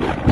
you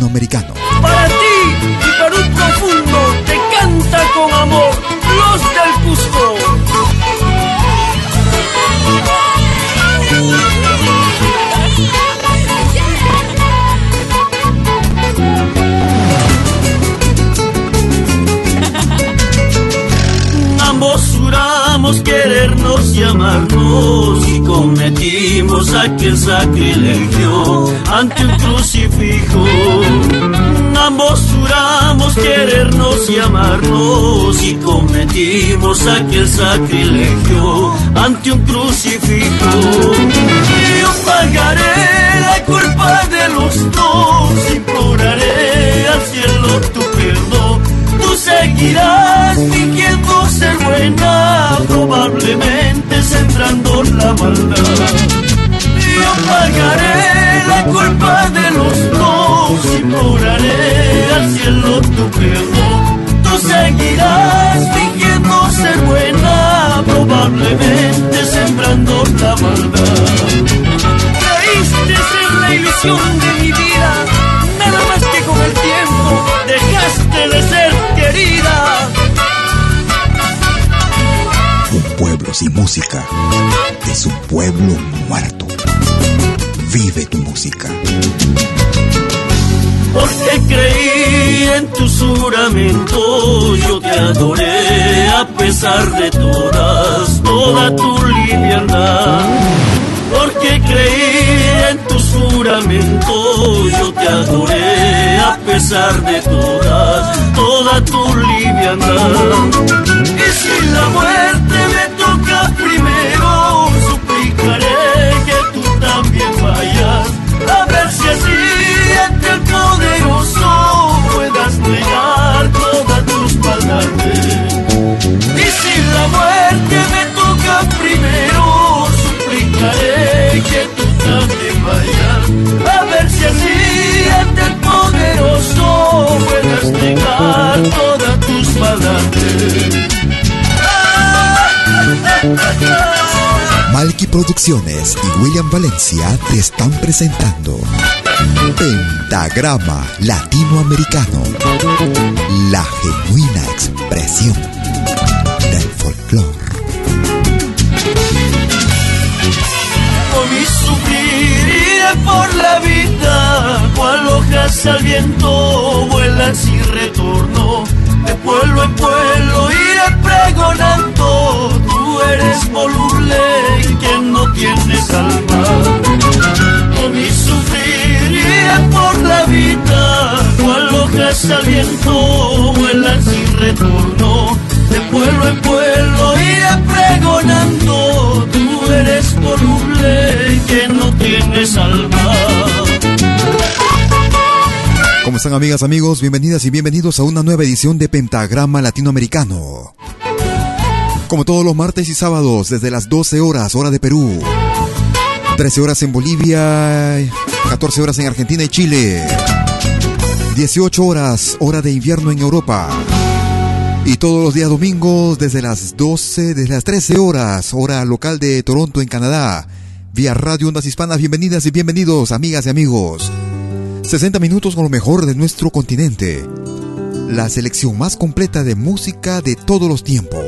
Latinoamericano. Para ti y un profundo te canta con amor los del Cusco. Ambos juramos querernos y amarnos y cometimos aquel sacrilegio ante un querernos y amarnos y cometimos aquel sacrilegio ante un crucifijo. Yo pagaré la culpa de los dos, imploraré al cielo tu perdón. Tú seguirás fingiendo ser buena, probablemente sembrando la maldad. Yo pagaré la culpa de los dos, imploraré al cielo tu perdón. Tú seguirás fingiendo ser buena, probablemente sembrando la maldad. Caíste en la ilusión de mi vida, nada más que con el tiempo dejaste de ser querida. Un pueblo sin música es un pueblo muerto. Vive tu música. Porque creí en tu juramento, yo te adoré a pesar de todas, toda tu liviandad. Porque creí en tu juramento, yo te adoré a pesar de todas, toda tu liviandad. Y si la muerte a ver si así ante el poderoso puedas negar todas tus maldades. Malky Producciones y William Valencia te están presentando Pentagrama Latinoamericano, la genuina expresión del folclore. Hoy sufriré por la vida hojas al viento vuelan sin retorno. De pueblo en pueblo iré pregonando, tú eres voluble quien no tiene salva. Con mi sufrir por la vida, cual hojas al viento vuelan sin retorno. De pueblo en pueblo iré pregonando, tú eres voluble y quien no tiene salva. ¿Cómo están amigas, amigos? Bienvenidas y bienvenidos a una nueva edición de Pentagrama Latinoamericano. Como todos los martes y sábados, desde las 12 horas, hora de Perú. 13 horas en Bolivia, 14 horas en Argentina y Chile. 18 horas, hora de invierno en Europa. Y todos los días domingos, desde las 12, desde las 13 horas, hora local de Toronto en Canadá. Vía Radio Ondas Hispanas, bienvenidas y bienvenidos, amigas y amigos. 60 minutos con lo mejor de nuestro continente. La selección más completa de música de todos los tiempos.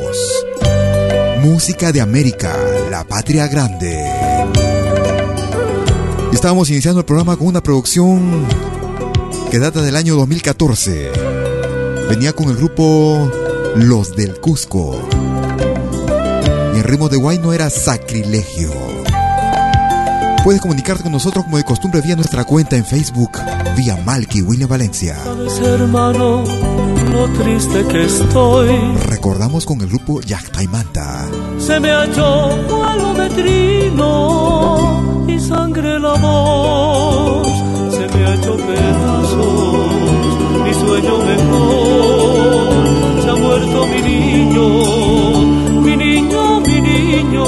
Música de América, la patria grande. Estábamos iniciando el programa con una producción que data del año 2014. Venía con el grupo Los del Cusco. Y el ritmo de guay no era sacrilegio. Puedes comunicarte con nosotros como de costumbre vía nuestra cuenta en Facebook, vía Malky William Valencia. Sabes, hermano, lo triste que estoy. Recordamos con el grupo Manta. Se me ha hecho metrino y sangre la voz. Se me ha hecho pedazos mi sueño mejor. Se ha muerto mi niño, mi niño, mi niño,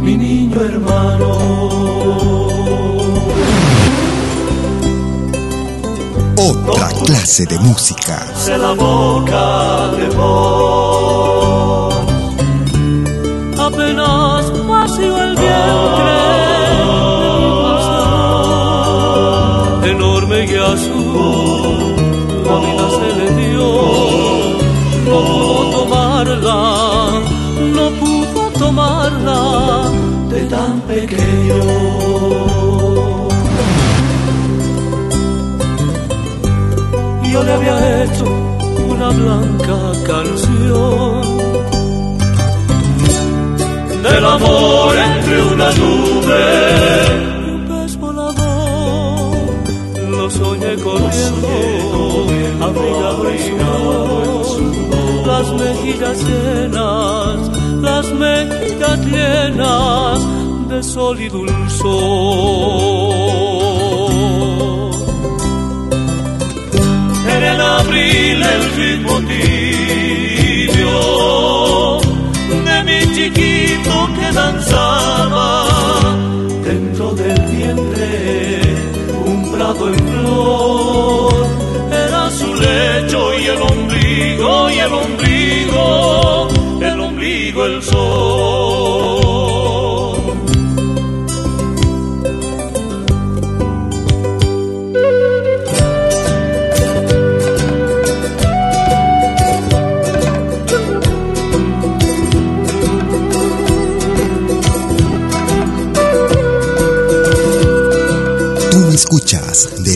mi niño hermano. Otra clase de música. La boca de voz. Apenas vacío el vientre de mi enorme y azul. La vida se le dio, pudo tomarla, no pudo tomarla de tan pequeño. Yo le había hecho una blanca canción del amor entre una nube y un pez volador. Lo soñé corriendo, abrigado en su voz, las mejillas llenas, las mejillas llenas de sol y dulzor el ritmo tibio de mi chiquito que danzaba dentro del vientre un prado en flor. Era su lecho y el ombligo y el ombligo el ombligo el sol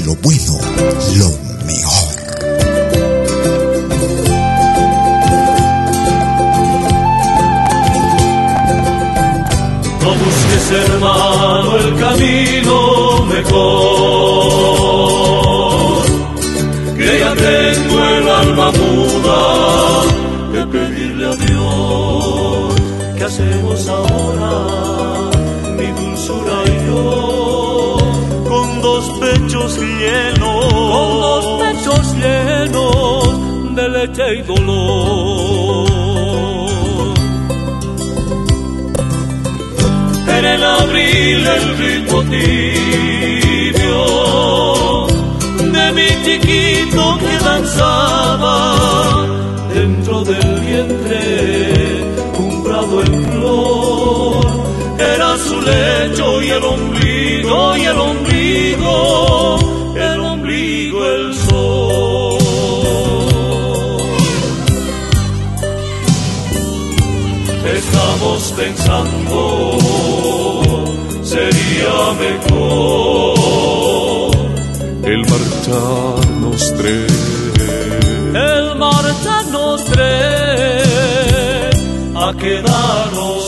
lo bueno, lo mejor. No busques, hermano, el camino mejor. Que ya tengo el alma muda de pedirle a Dios. ¿Qué hacemos ahora, mi dulzura y yo? Pechos llenos, con dos pechos llenos de leche y dolor. en el abril el ritmo tibio de mi chiquito que danzaba dentro del vientre un prado en flor era su lecho y el ombligo y el ombligo el ombligo el sol estamos pensando sería mejor el marcharnos tres. El marcharnos tres a quedarnos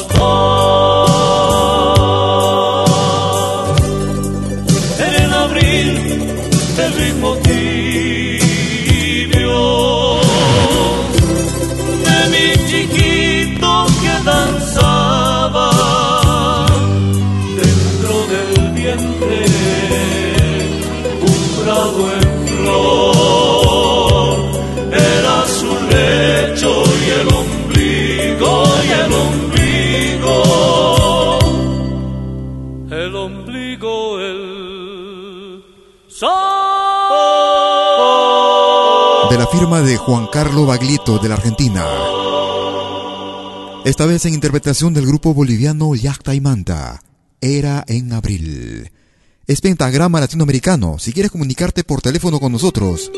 firma de Juan Carlo Baglietto de la Argentina. Esta vez en interpretación del grupo boliviano Yacta y Manta. Era en abril. Es pentagrama latinoamericano. Si quieres comunicarte por teléfono con nosotros,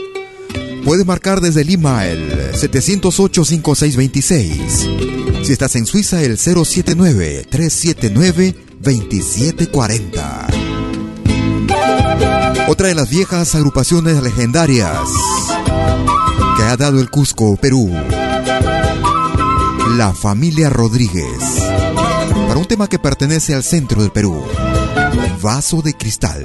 puedes marcar desde Lima el 708-5626. Si estás en Suiza, el 079-379-2740. Otra de las viejas agrupaciones legendarias que ha dado el Cusco, Perú. La familia Rodríguez. Para un tema que pertenece al centro del Perú. Vaso de cristal.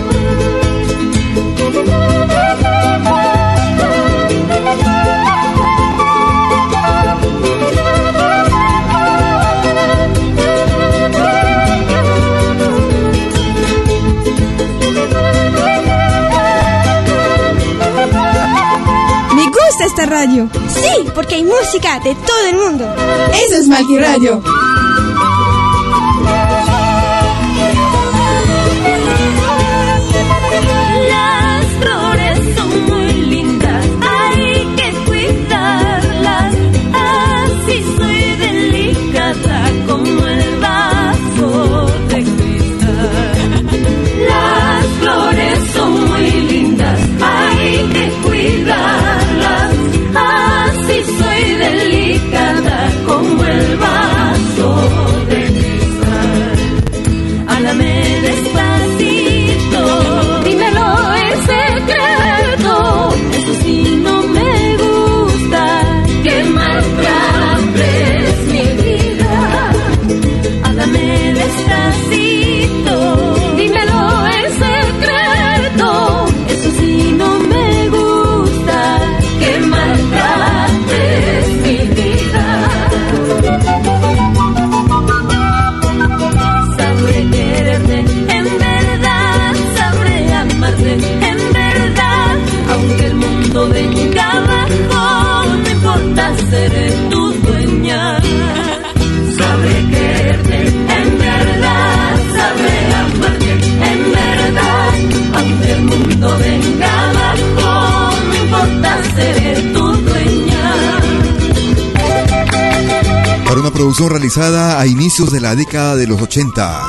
Esta radio. Sí, porque hay música de todo el mundo. Eso es Malqui a inicios de la década de los 80.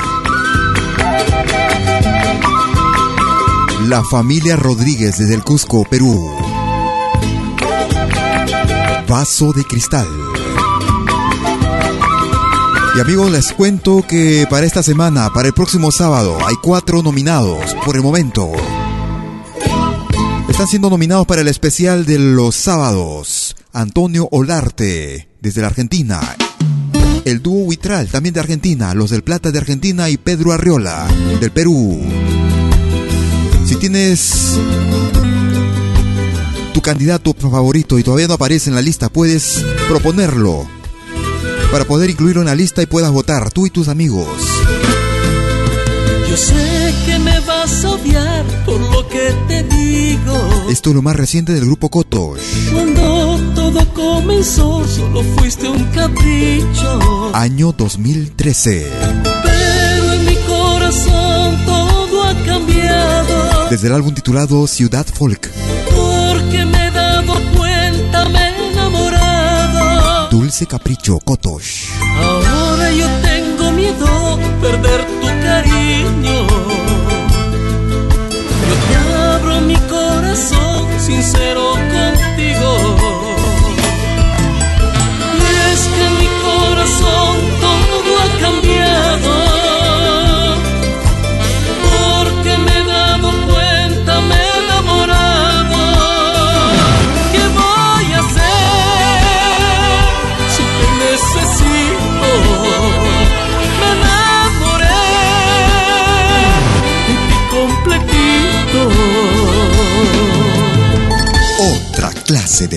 La familia Rodríguez desde el Cusco, Perú. Vaso de cristal. Y amigos, les cuento que para esta semana, para el próximo sábado, hay cuatro nominados por el momento. Están siendo nominados para el especial de los sábados. Antonio Olarte, desde la Argentina. El dúo Huitral, también de Argentina. Los del Plata de Argentina y Pedro Arriola, del Perú. Si tienes tu candidato favorito y todavía no aparece en la lista, puedes proponerlo para poder incluirlo en la lista y puedas votar, tú y tus amigos. Yo sé que me vas a odiar por lo que te digo. Esto es lo más reciente del grupo Kotosh. Comenzó, solo fuiste un capricho. Año 2013. Pero en mi corazón todo ha cambiado. Desde el álbum titulado Ciudad Folk. Porque me he dado cuenta, me he enamorado. Dulce Capricho Kotosh. Ahora yo tengo miedo perder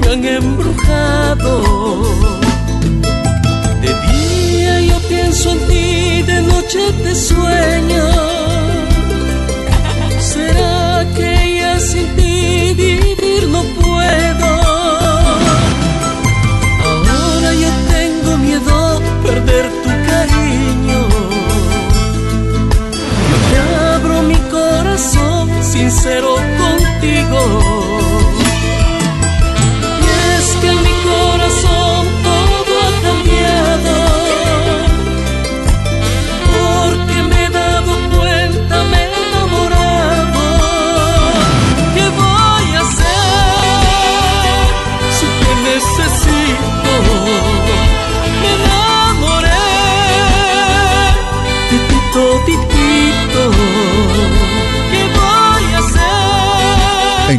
Me han embrujado. De día yo pienso en ti, de noche te sueño. ¿Será que ya sin ti vivir no puedo? Ahora yo tengo miedo perder tu cariño. Yo te abro mi corazón sincero contigo.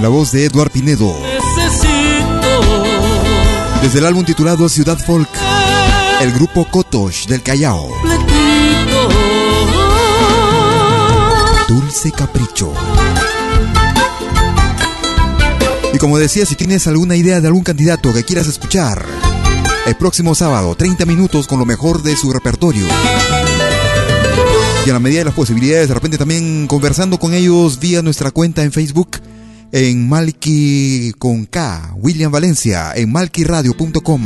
En la voz de Eduard Pinedo. Necesito Desde el álbum titulado Ciudad Folk. El grupo Kotosh del Callao. Dulce Capricho. Y como decía, si tienes alguna idea de algún candidato que quieras escuchar, el próximo sábado, 30 minutos con lo mejor de su repertorio. Y a la medida de las posibilidades, de repente también conversando con ellos vía nuestra cuenta en Facebook, en Malki con K, William Valencia, en malquiradio.com.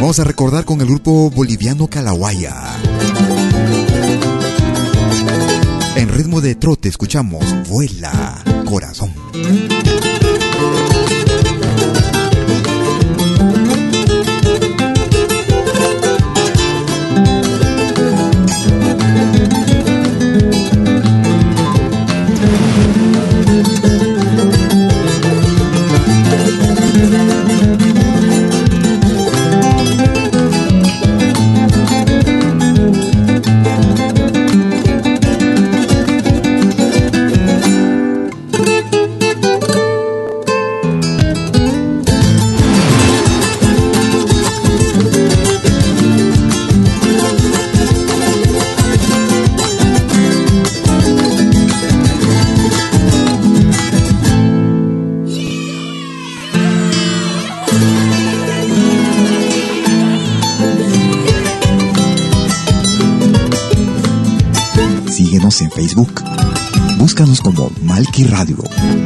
Vamos a recordar con el grupo boliviano Calahuaya. En ritmo de trote escuchamos Vuela, corazón. Malki Radio.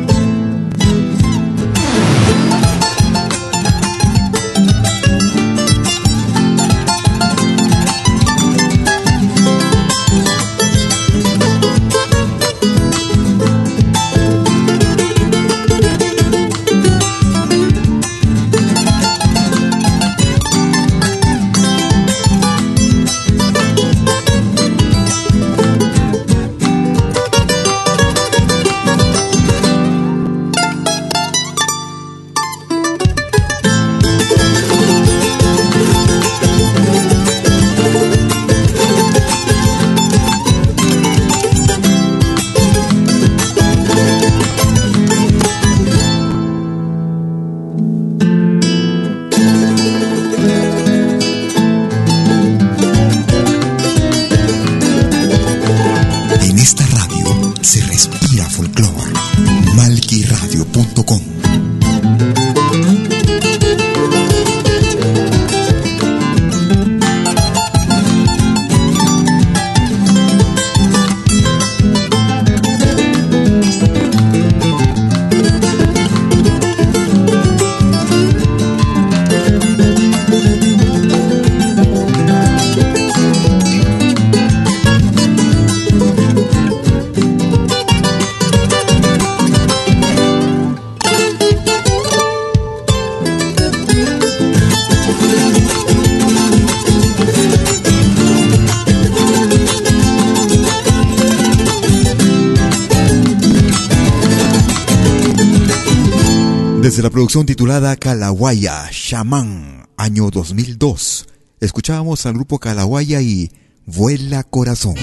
La producción titulada Calahuaya, Shaman, año 2002, escuchábamos al grupo Calahuaya y Vuela Corazón.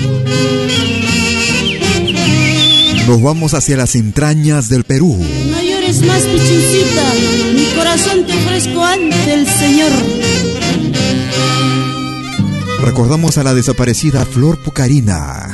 Nos vamos hacia las entrañas del Perú. No llores más, mi corazón te ofrezco ante el Señor. Recordamos a la desaparecida Flor Pucarina.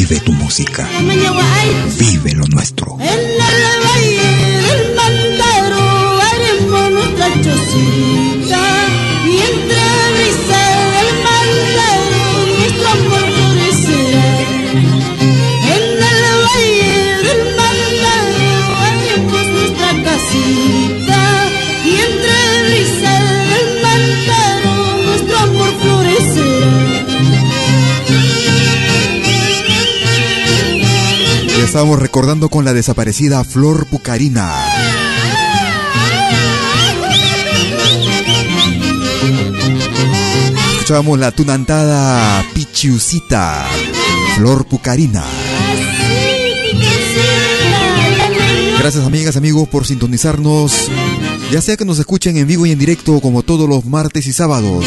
Vive tu música. Vive lo nuestro. En el valle del Mantaro haremos Y estamos recordando con la desaparecida Flor Pucarina. Escuchábamos la tunantada Pichiusita, Flor Pucarina. Gracias amigas, amigos por sintonizarnos. Ya sea que nos escuchen en vivo y en directo como todos los martes y sábados,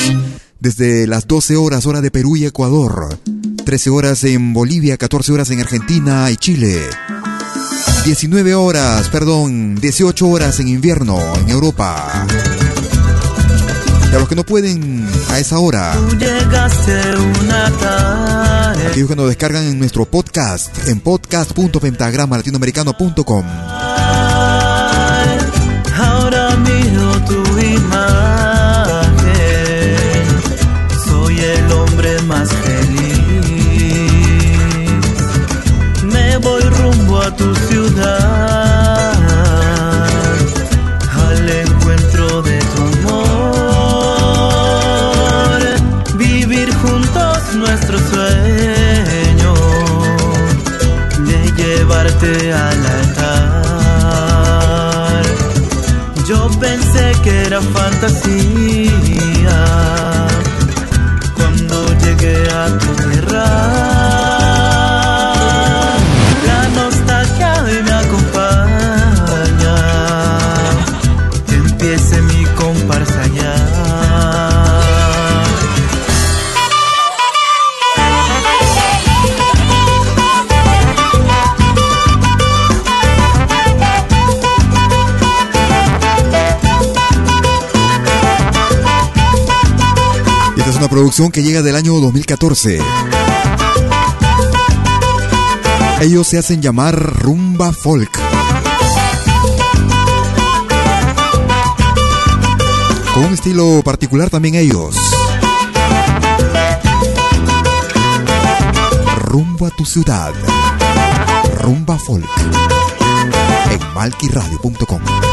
desde las 12 horas hora de Perú y Ecuador, 13 horas en Bolivia, 14 horas en Argentina y Chile. 19 horas, perdón, 18 horas en invierno en Europa. Y a los que no pueden a esa hora, aquellos que nos descargan en nuestro podcast, en podcast.pentagrama tu ciudad al encuentro de tu amor. Vivir juntos nuestro sueño de llevarte al altar. Yo pensé que era fantasía que llega del año 2014. Ellos se hacen llamar Rumba Folk. Con un estilo particular también ellos. Rumbo a tu ciudad. Rumba Folk. En malquiradio.com.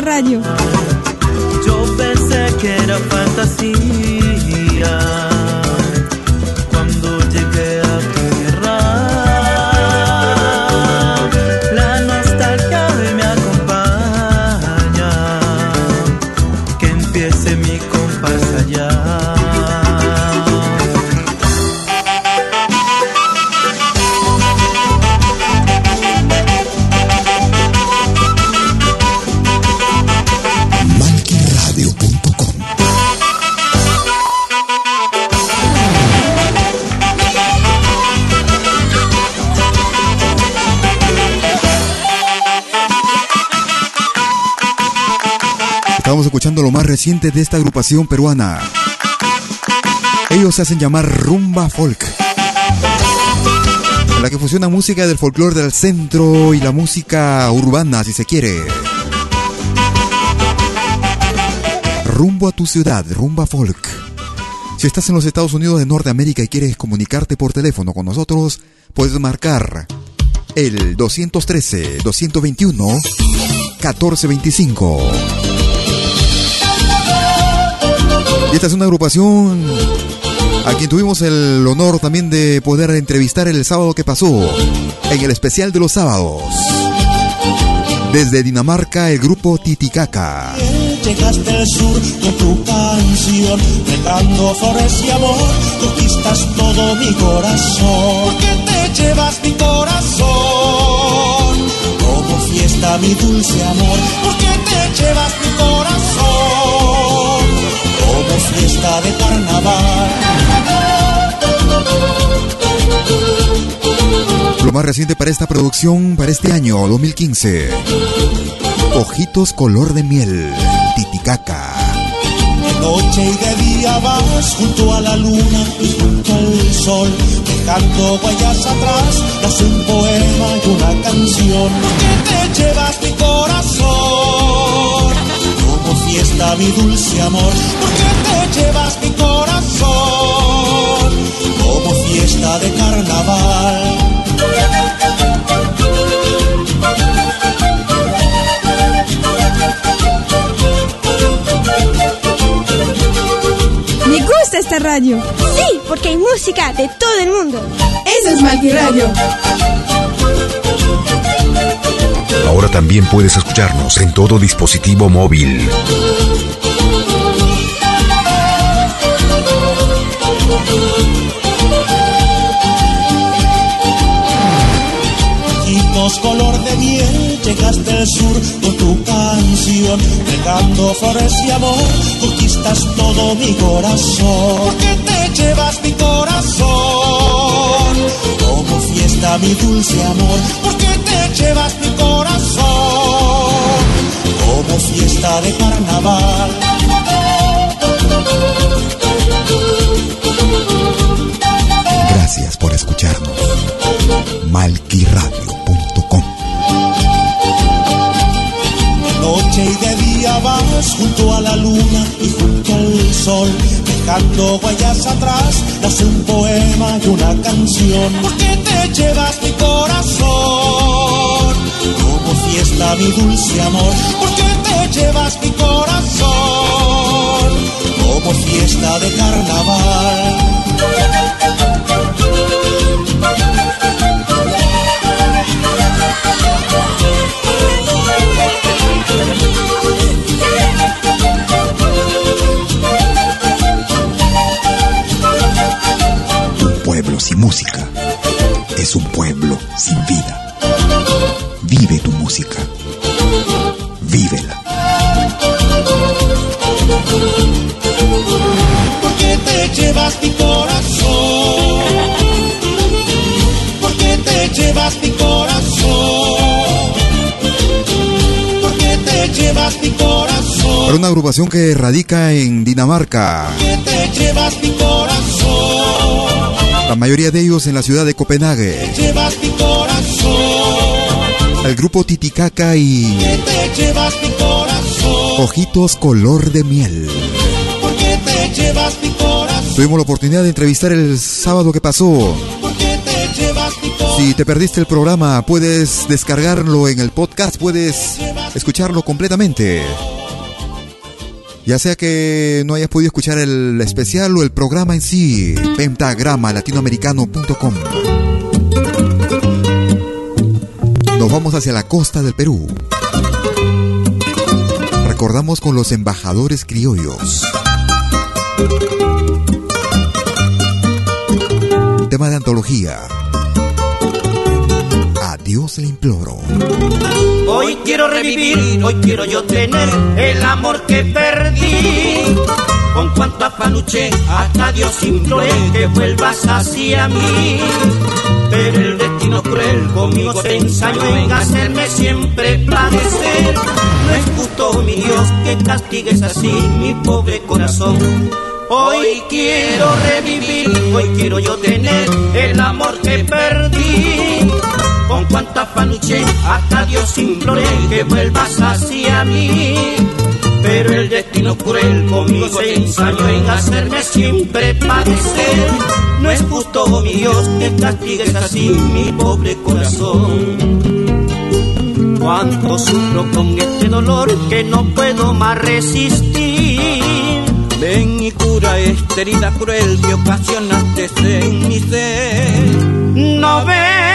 Radio. De esta agrupación peruana. Ellos se hacen llamar Rumba Folk. En la que fusiona música del folclore del centro y la música urbana, si se quiere. Rumbo a tu ciudad, Rumba Folk. Si estás en los Estados Unidos de Norteamérica y quieres comunicarte por teléfono con nosotros, puedes marcar el 213-221-1425. Y esta es una agrupación a quien tuvimos el honor también de poder entrevistar el sábado que pasó en el especial de los sábados. Desde Dinamarca, el grupo Titicaca. Llegaste al sur con tu canción, regando flores y amor, conquistas todo mi corazón. Porque te llevas mi corazón, como fiesta mi dulce amor. Porque te llevas mi corazón, fiesta de carnaval. Lo más reciente para esta producción, para este año 2015. Ojitos color de miel, Titicaca. De noche y de día vas junto a la luna y junto al sol, dejando huellas atrás, das un poema y una canción. Porque te llevas fiesta mi dulce amor. Porque te llevas mi corazón, como fiesta de carnaval. Me gusta esta radio. Sí, porque hay música de todo el mundo. Eso es Malquiradio. Ahora también puedes escucharnos en todo dispositivo móvil. Ojos color de miel, llegaste al sur con tu canción, regando flores y amor, conquistas todo mi corazón. Porque te llevas mi corazón, mi dulce amor, porque te llevas mi corazón, como fiesta de carnaval. Gracias por escucharnos. Malquiradio.com vas junto a la luna y junto al sol, dejando huellas atrás, nace un poema y una canción. Porque te llevas mi corazón, como fiesta mi dulce amor. Porque te llevas mi corazón, como fiesta de carnaval. Una agrupación que radica en Dinamarca. La mayoría de ellos en la ciudad de Copenhague. El grupo Titicaca y. Ojitos Color de Miel. Tuvimos la oportunidad de entrevistar el sábado que pasó. Si te perdiste el programa, puedes descargarlo en el podcast, puedes escucharlo completamente. Ya sea que no hayas podido escuchar el especial o el programa en sí, pentagrama-latinoamericano.com. Nos vamos hacia la costa del Perú. Recordamos con los embajadores criollos. Tema de antología. Dios le imploro. Hoy quiero revivir, hoy quiero yo tener el amor que perdí. Con cuanto afán luché, hasta Dios imploré que vuelvas hacia mí. Pero el destino cruel conmigo se ensayó en hacerme siempre padecer. No es justo, mi Dios, que castigues así mi pobre corazón. Hoy quiero revivir, hoy quiero yo tener el amor que perdí. Con cuánta afán luché, hasta Dios imploré que vuelvas hacia mí. Pero el destino cruel conmigo se ensayó en hacerme siempre padecer. No es justo, mi Dios, que castigues así mi pobre corazón. Cuánto sufro con este dolor que no puedo más resistir. Ven y cura esta herida cruel que ocasionaste en mi ser. No ves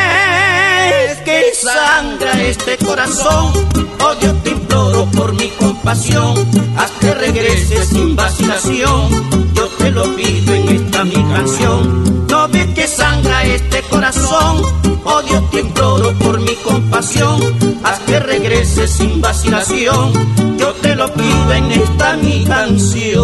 sangra este corazón. Oh Dios, te imploro por mi compasión. Haz que regrese sin vacilación. Yo te lo pido en esta mi canción. No ves que sangra este corazón. Oh Dios, te imploro por mi compasión. Haz que regrese sin vacilación. Yo te lo pido en esta mi canción.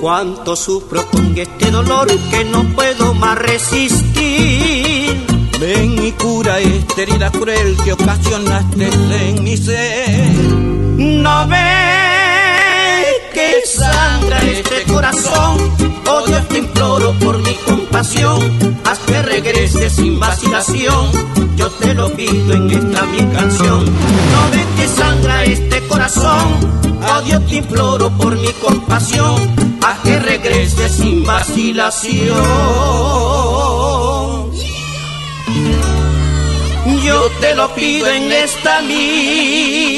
Cuánto sufro con este dolor que no puedo más resistir. Ven y cura esta herida cruel que ocasionaste en mi ser. No ves que sangra este corazón. Oh Dios, te imploro por mi compasión. Haz que regrese sin vacilación. Yo te lo pido en esta mi canción. No ves que sangra este corazón. Oh Dios, te imploro por mi compasión. Haz que regrese sin vacilación. Yo te lo pido en esta mi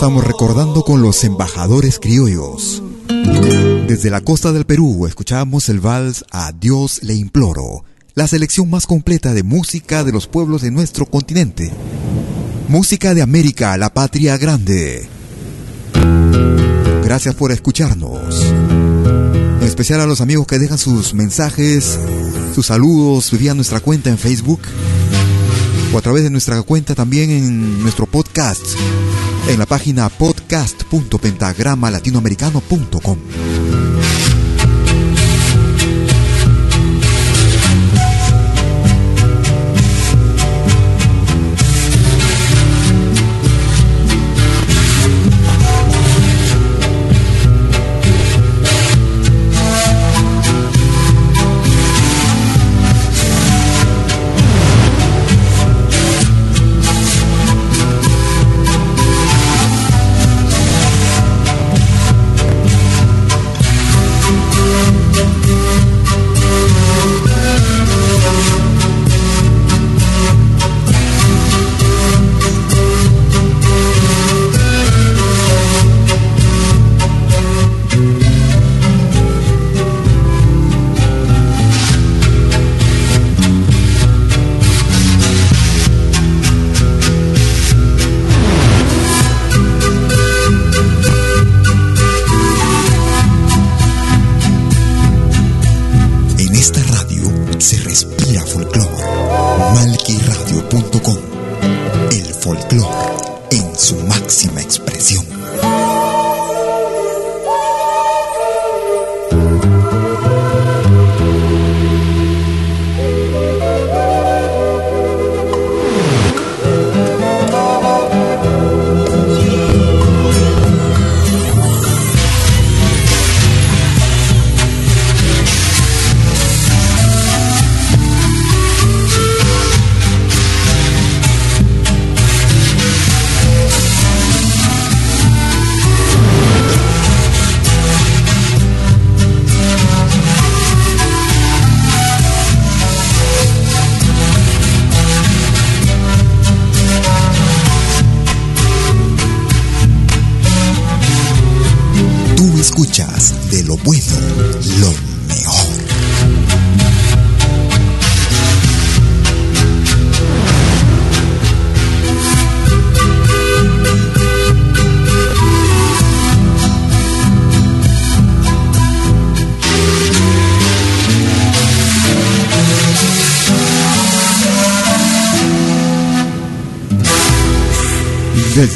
estamos recordando con los embajadores criollos. Desde la costa del Perú escuchamos el vals A Dios le imploro, la selección más completa de música de los pueblos de nuestro continente. Música de América, la patria grande. Gracias por escucharnos. En especial a los amigos que dejan sus mensajes, sus saludos vía nuestra cuenta en Facebook o a través de nuestra cuenta también en nuestro podcast en la página podcast.pentagramalatinoamericano.com.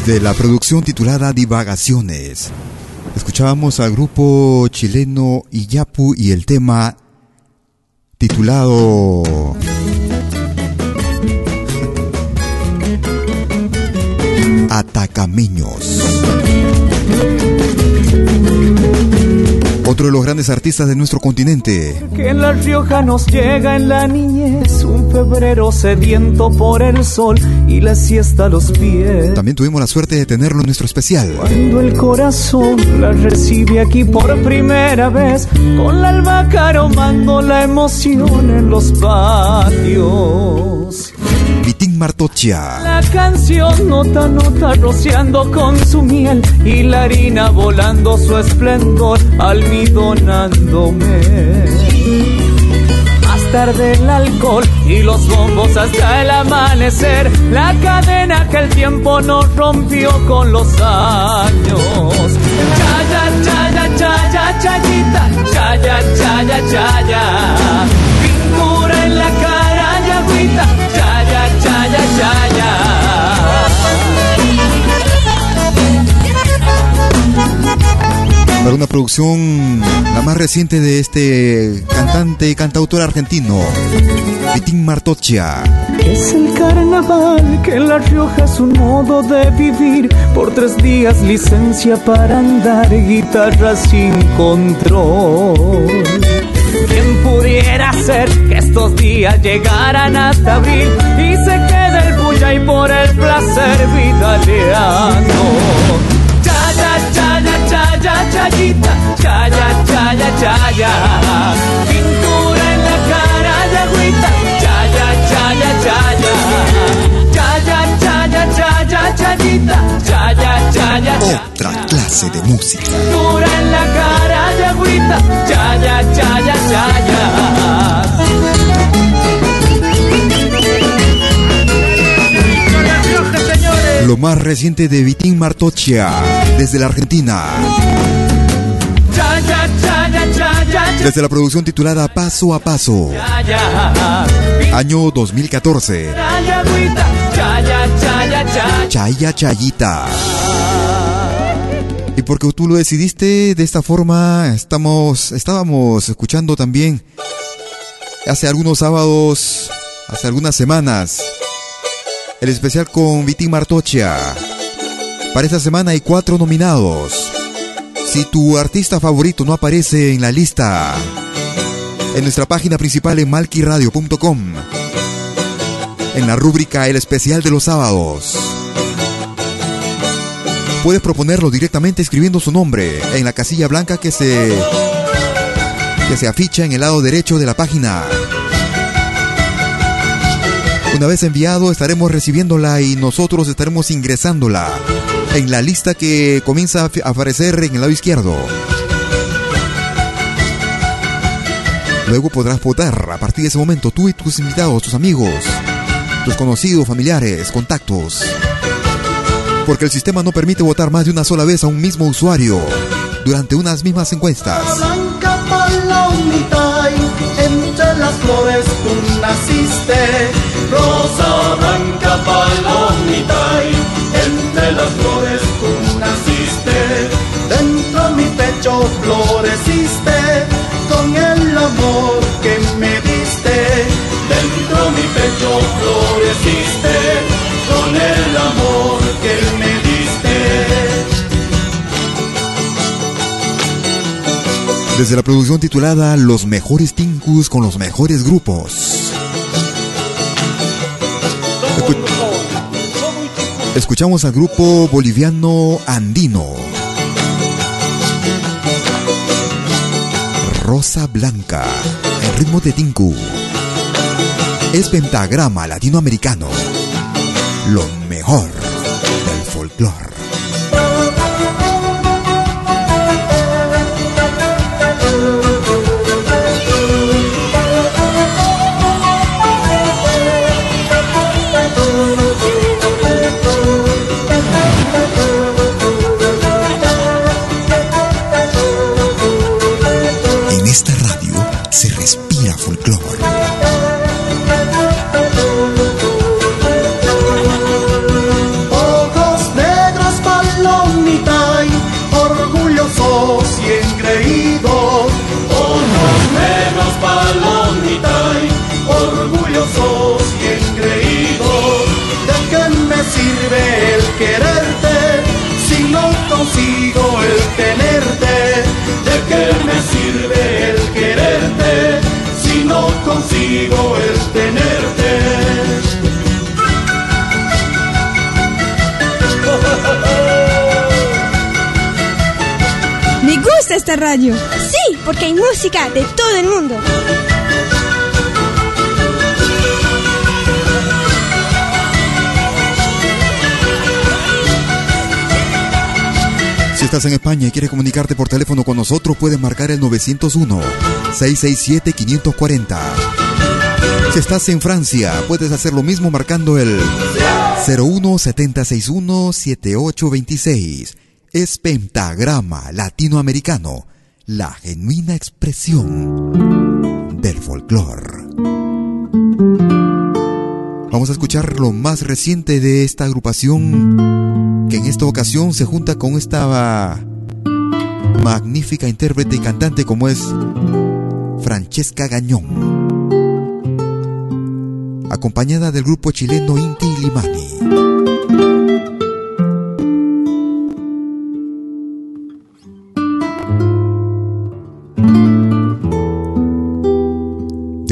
Desde la producción titulada Divagaciones, escuchábamos al grupo chileno Iyapu y el tema titulado Atacameños. Otro de los grandes artistas de nuestro continente. Que en La Rioja nos llega en la niñez un febrero sediento por el sol y la siesta a los pies. También tuvimos la suerte de tenerlo en nuestro especial. Cuando el corazón la recibe aquí por primera vez, con la albahaca aromando la emoción en los patios. La canción nota nota rociando con su miel y la harina volando su esplendor almidonándome. Más tarde el alcohol y los bombos hasta el amanecer, la cadena que el tiempo nos rompió con los años. Chaya, chaya, chaya, chayita, chaya, chaya, chaya. Pintura en la cara y agüita, Para una producción la más reciente de este cantante y cantautor argentino, Vitín Martocha. Es el carnaval que en La Rioja es un modo de vivir. Por tres días licencia para andar guitarra sin control. ¿Quién pudiera ser que estos días llegaran hasta abril y se quede el bulla y por el placer vidaleando? Chaya, chaya, chaya, chayita, chaya, chaya, chaya. Pintura en la cara de agüita, chaya, chaya, chaya. Chaya, chaya, chaya, chayita, chaya, chaya, clase de música. Dura en la cara de agüita, ya, ya, ya, Lo más reciente de Vitín Martochia, desde la Argentina. Desde la producción titulada Paso a Paso, año 2014. Ya, ya, agüita, ya, ya, ya, ya, ya. Chaya Chayita. Y porque tú lo decidiste de esta forma, estamos, estábamos escuchando también hace algunos sábados, hace algunas semanas, el especial con Vitín Martochia. Para esta semana hay cuatro nominados. Si tu artista favorito no aparece en la lista, en nuestra página principal en malquiradio.com, en la rúbrica El especial de los sábados, puedes proponerlo directamente escribiendo su nombre en la casilla blanca que se que se aficha en el lado derecho de la página. Una vez enviado estaremos recibiéndola y nosotros estaremos ingresándola en la lista que comienza a aparecer en el lado izquierdo. Luego podrás votar a partir de ese momento tú y tus invitados, tus amigos, tus conocidos, familiares, contactos. Porque el sistema no permite votar más de una sola vez a un mismo usuario durante unas mismas encuestas. Blanca entre las flores tú naciste. Rosa blanca palomita y entre las flores tú naciste. Dentro de mi pecho floreciste con el amor que me diste. Dentro de mi pecho floreciste con el amor que me diste. Desde la producción titulada Los mejores Tinkus con los mejores grupos. Escuchamos al grupo boliviano andino. Rosa Blanca, en ritmo de Tinku. Es pentagrama latinoamericano. Lo mejor del folclore. De todo el mundo. Si estás en España y quieres comunicarte por teléfono con nosotros, puedes marcar el 901-667-540. Si estás en Francia, puedes hacer lo mismo marcando el 01-761-7826. Es Pentagrama Latinoamericano, la genuina expresión del folclore. Vamos a escuchar lo más reciente de esta agrupación que en esta ocasión se junta con esta magnífica intérprete y cantante como es Francesca Gañón, acompañada del grupo chileno Inti Limani.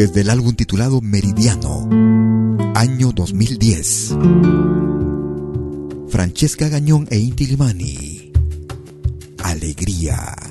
Desde el álbum titulado Meridiano, año 2010. Francesca Gañón e Inti Limani. Alegría.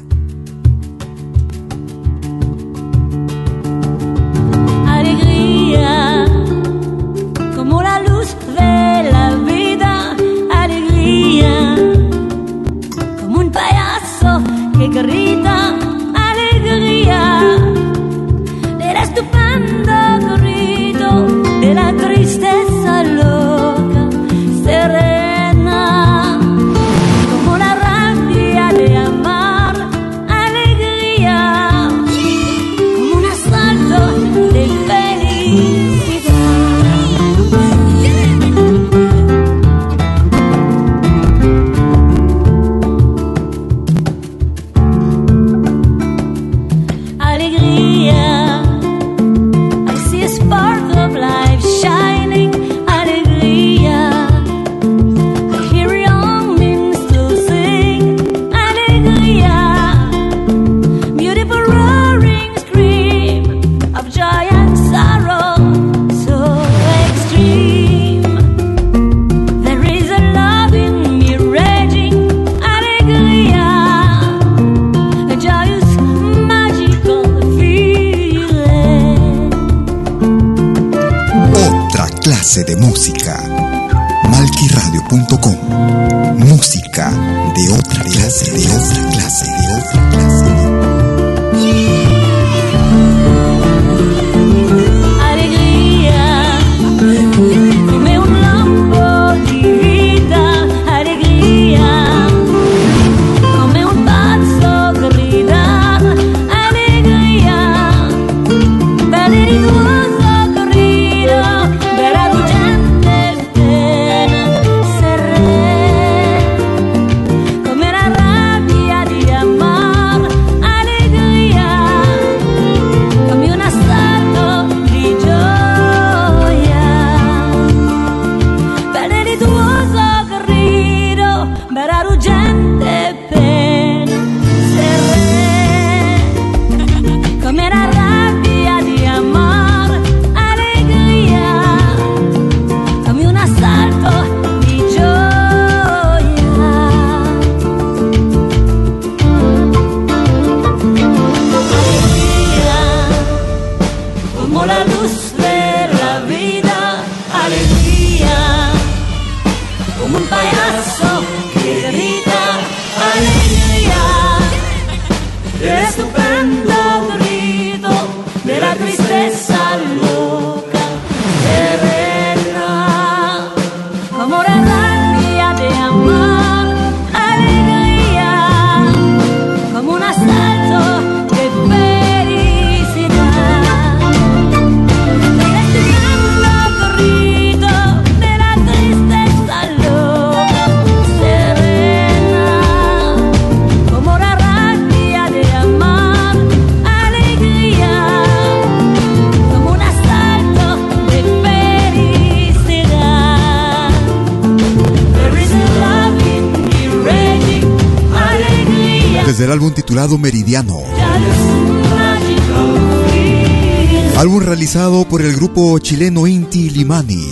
Chileno Inti Limani.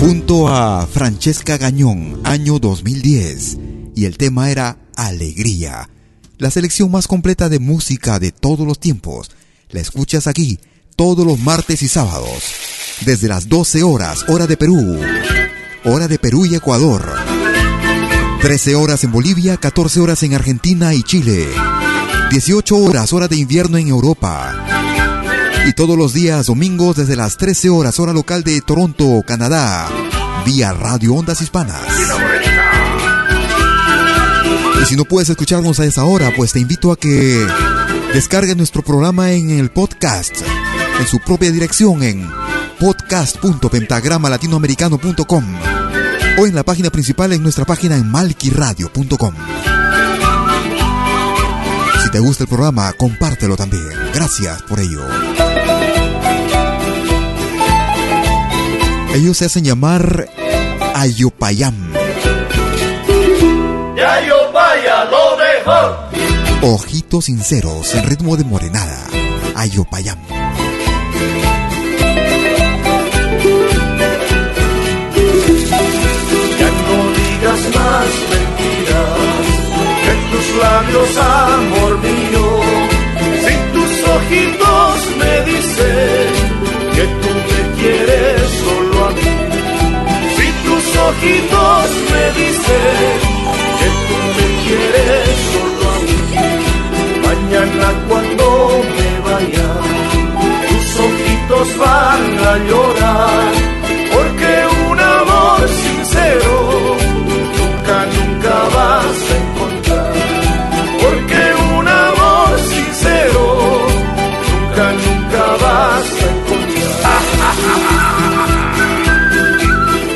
Junto a Francesca Gañón, año 2010. Y el tema era Alegría. La selección más completa de música de todos los tiempos. La escuchas aquí todos los martes y sábados. Desde las 12 horas, hora de Perú. Hora de Perú y Ecuador 13 horas en Bolivia, 14 horas en Argentina y Chile. 18 horas hora de invierno en Europa. Y todos los días domingos desde las 13 horas hora local de Toronto, Canadá. Vía Radio Ondas Hispanas. Y si no puedes escucharnos a esa hora, pues te invito a que descargues nuestro programa en el podcast. En su propia dirección en podcast.pentagramalatinoamericano.com o en la página principal en nuestra página en malquiradio.com. Si te gusta el programa, compártelo también. Gracias por ello. Ellos se hacen llamar Ayopayam. Ayopaya, lo mejor. Ojitos sinceros en ritmo de morenada. Ayopayam. más mentiras en tus labios, amor mío. Si tus ojitos me dicen que tú me quieres ojitos me dicen que tú me quieres solo a mí. Mañana cuando me vaya, tus ojitos van a llorar.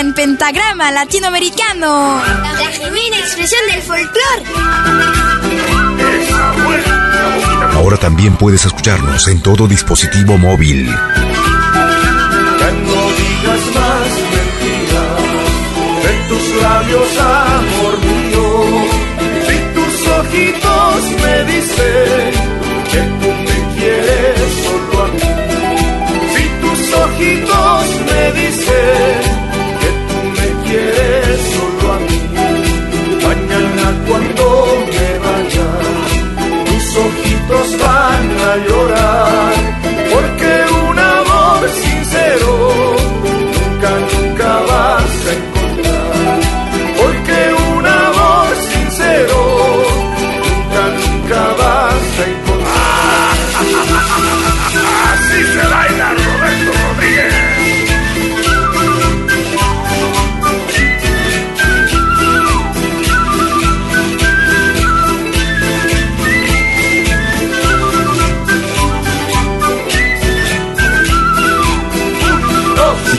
En pentagrama latinoamericano. La genuina expresión del folclore. Ahora también puedes escucharnos en todo dispositivo móvil. Ya no digas más mentiras, tus labios, amor mío. Si tus ojitos me dicen que tú me quieres solo a mí. Si tus ojitos me dicen llorar.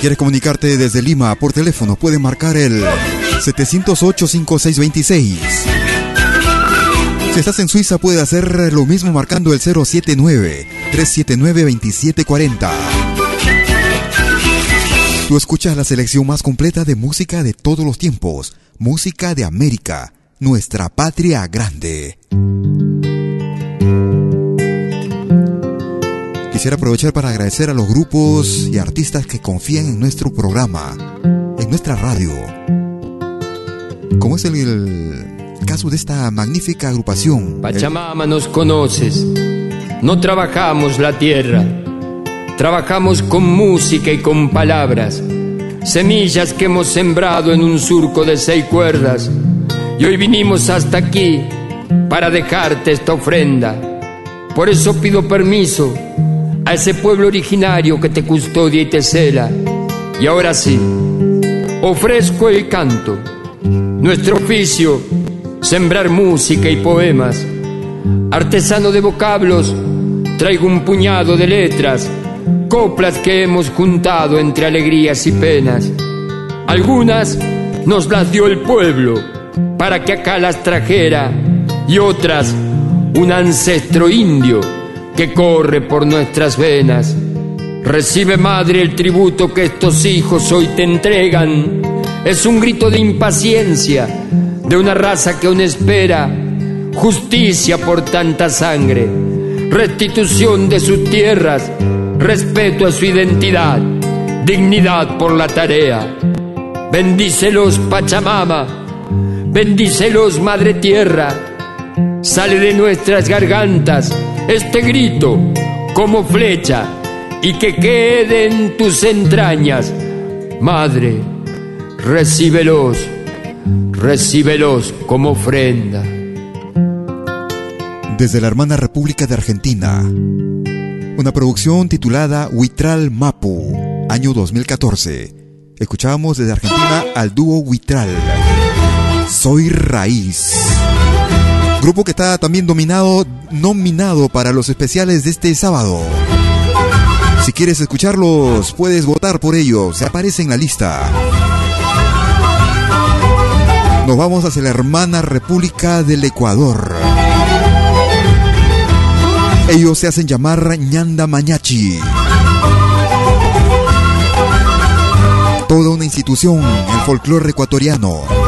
Quieres comunicarte desde Lima por teléfono, puedes marcar el 708-5626. Si estás en Suiza, puedes hacer lo mismo marcando el 079-379-2740. Tú escuchas la selección más completa de música de todos los tiempos, música de América, nuestra patria grande. Quisiera aprovechar para agradecer a los grupos y artistas que confían en nuestro programa, en nuestra radio. Como es el, caso de esta magnífica agrupación. Pachamama nos conoces, no trabajamos la tierra, trabajamos con música y con palabras, semillas que hemos sembrado en un surco de seis cuerdas, y hoy vinimos hasta aquí para dejarte esta ofrenda. Por eso pido permiso a ese pueblo originario que te custodia y te cela. Y ahora sí, ofrezco el canto, nuestro oficio, sembrar música y poemas. Artesano de vocablos, traigo un puñado de letras, coplas que hemos juntado entre alegrías y penas. Algunas nos las dio el pueblo para que acá las trajera y otras un ancestro indio que corre por nuestras venas. Recibe, madre, el tributo que estos hijos hoy te entregan. Es un grito de impaciencia de una raza que aún espera justicia por tanta sangre, restitución de sus tierras, respeto a su identidad, dignidad por la tarea. Bendícelos, Pachamama, bendícelos, Madre Tierra. Sale de nuestras gargantas este grito como flecha y que quede en tus entrañas. Madre, recíbelos, recíbelos como ofrenda. Desde la hermana República de Argentina, una producción titulada Huitral Mapu, año 2014. Escuchábamos desde Argentina al dúo Huitral. Soy Raíz. Grupo que está también dominado, nominado para los especiales de este sábado. Si quieres escucharlos, puedes votar por ellos. Se aparece en la lista. Nos vamos hacia la hermana República del Ecuador. Ellos se hacen llamar Ñanda Mañachi. Toda una institución, el folclore ecuatoriano.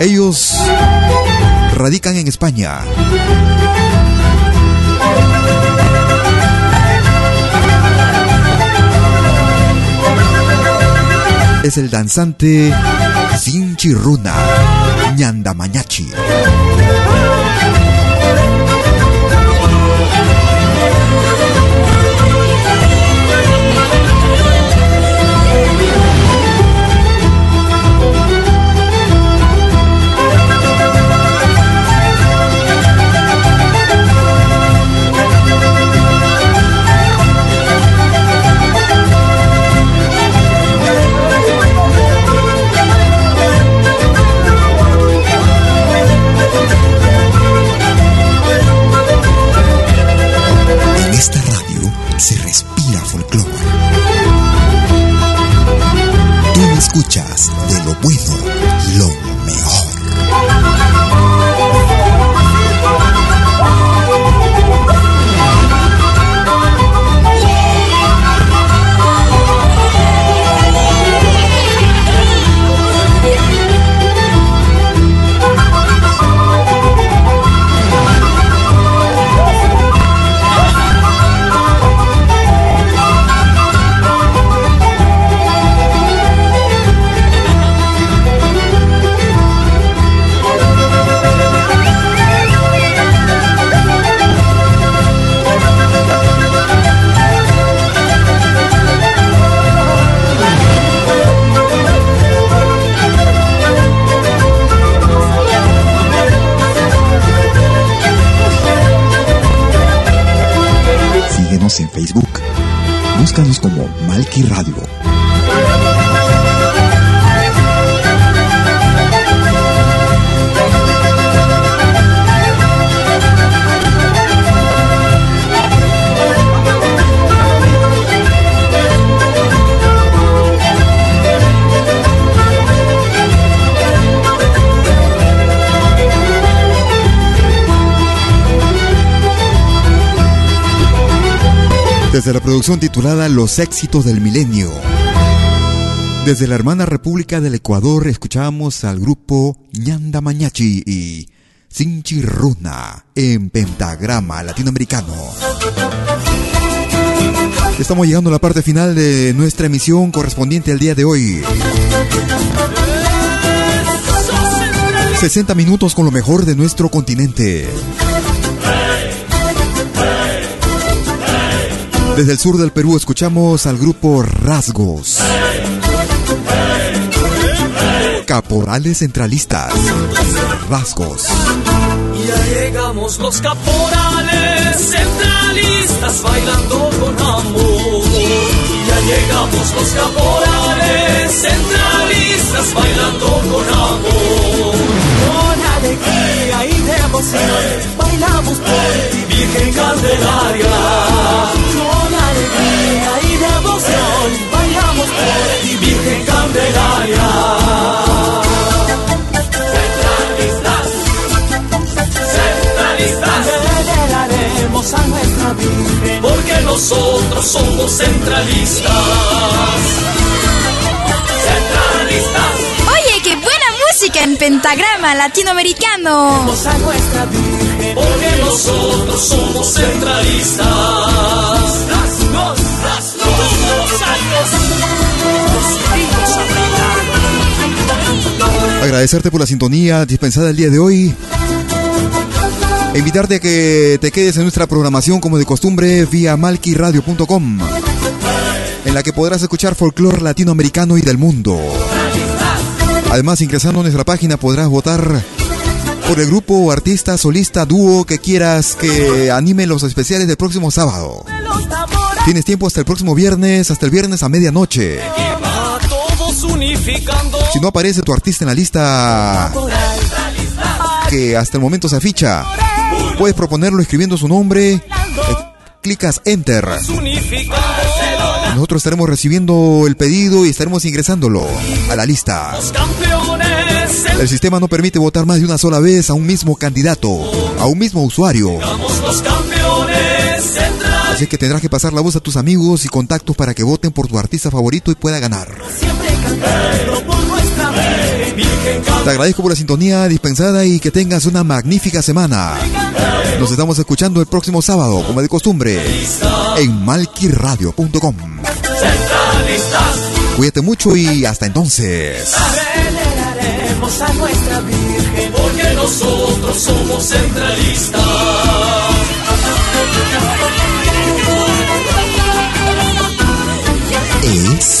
Ellos radican en España. Es el danzante Sinchirruna, Ñanda Desde la producción titulada Los éxitos del milenio. Desde la hermana República del Ecuador escuchamos al grupo Ñanda Mañachi y Sinchi Runa en pentagrama latinoamericano. Estamos llegando a la parte final de nuestra emisión correspondiente al día de hoy. 60 minutos con lo mejor de nuestro continente. Desde el sur del Perú escuchamos al grupo Rasgos. Caporales centralistas. Rasgos. Ya llegamos los caporales centralistas bailando con amor. Ya llegamos los caporales centralistas bailando con amor. Nosotros somos centralistas. Centralistas. Oye, qué buena música en pentagrama latinoamericano. A nuestra Virgen, porque nosotros somos centralistas. Agradecerte por la sintonía dispensada el día de hoy. E invitarte a que te quedes en nuestra programación como de costumbre vía malquiradio.com, en la que podrás escuchar folclore latinoamericano y del mundo. Además, ingresando a nuestra página podrás votar por el grupo, artista, solista, dúo que quieras que anime los especiales del próximo sábado. Tienes tiempo hasta el próximo viernes, hasta el viernes a medianoche. Si no aparece tu artista en la lista que hasta el momento se aficha, puedes proponerlo escribiendo su nombre. Eh, clicas Enter. Nosotros estaremos recibiendo el pedido y estaremos ingresándolo a la lista. El sistema no permite votar más de una sola vez a un mismo candidato, a un mismo usuario. Así que tendrás que pasar la voz a tus amigos y contactos para que voten por tu artista favorito y pueda ganar. Te agradezco por la sintonía dispensada y que tengas una magnífica semana. Nos estamos escuchando el próximo sábado, como de costumbre, en malquiradio.com. Cuídate mucho y hasta entonces. a nuestra Virgen, porque nosotros somos centralistas. Es.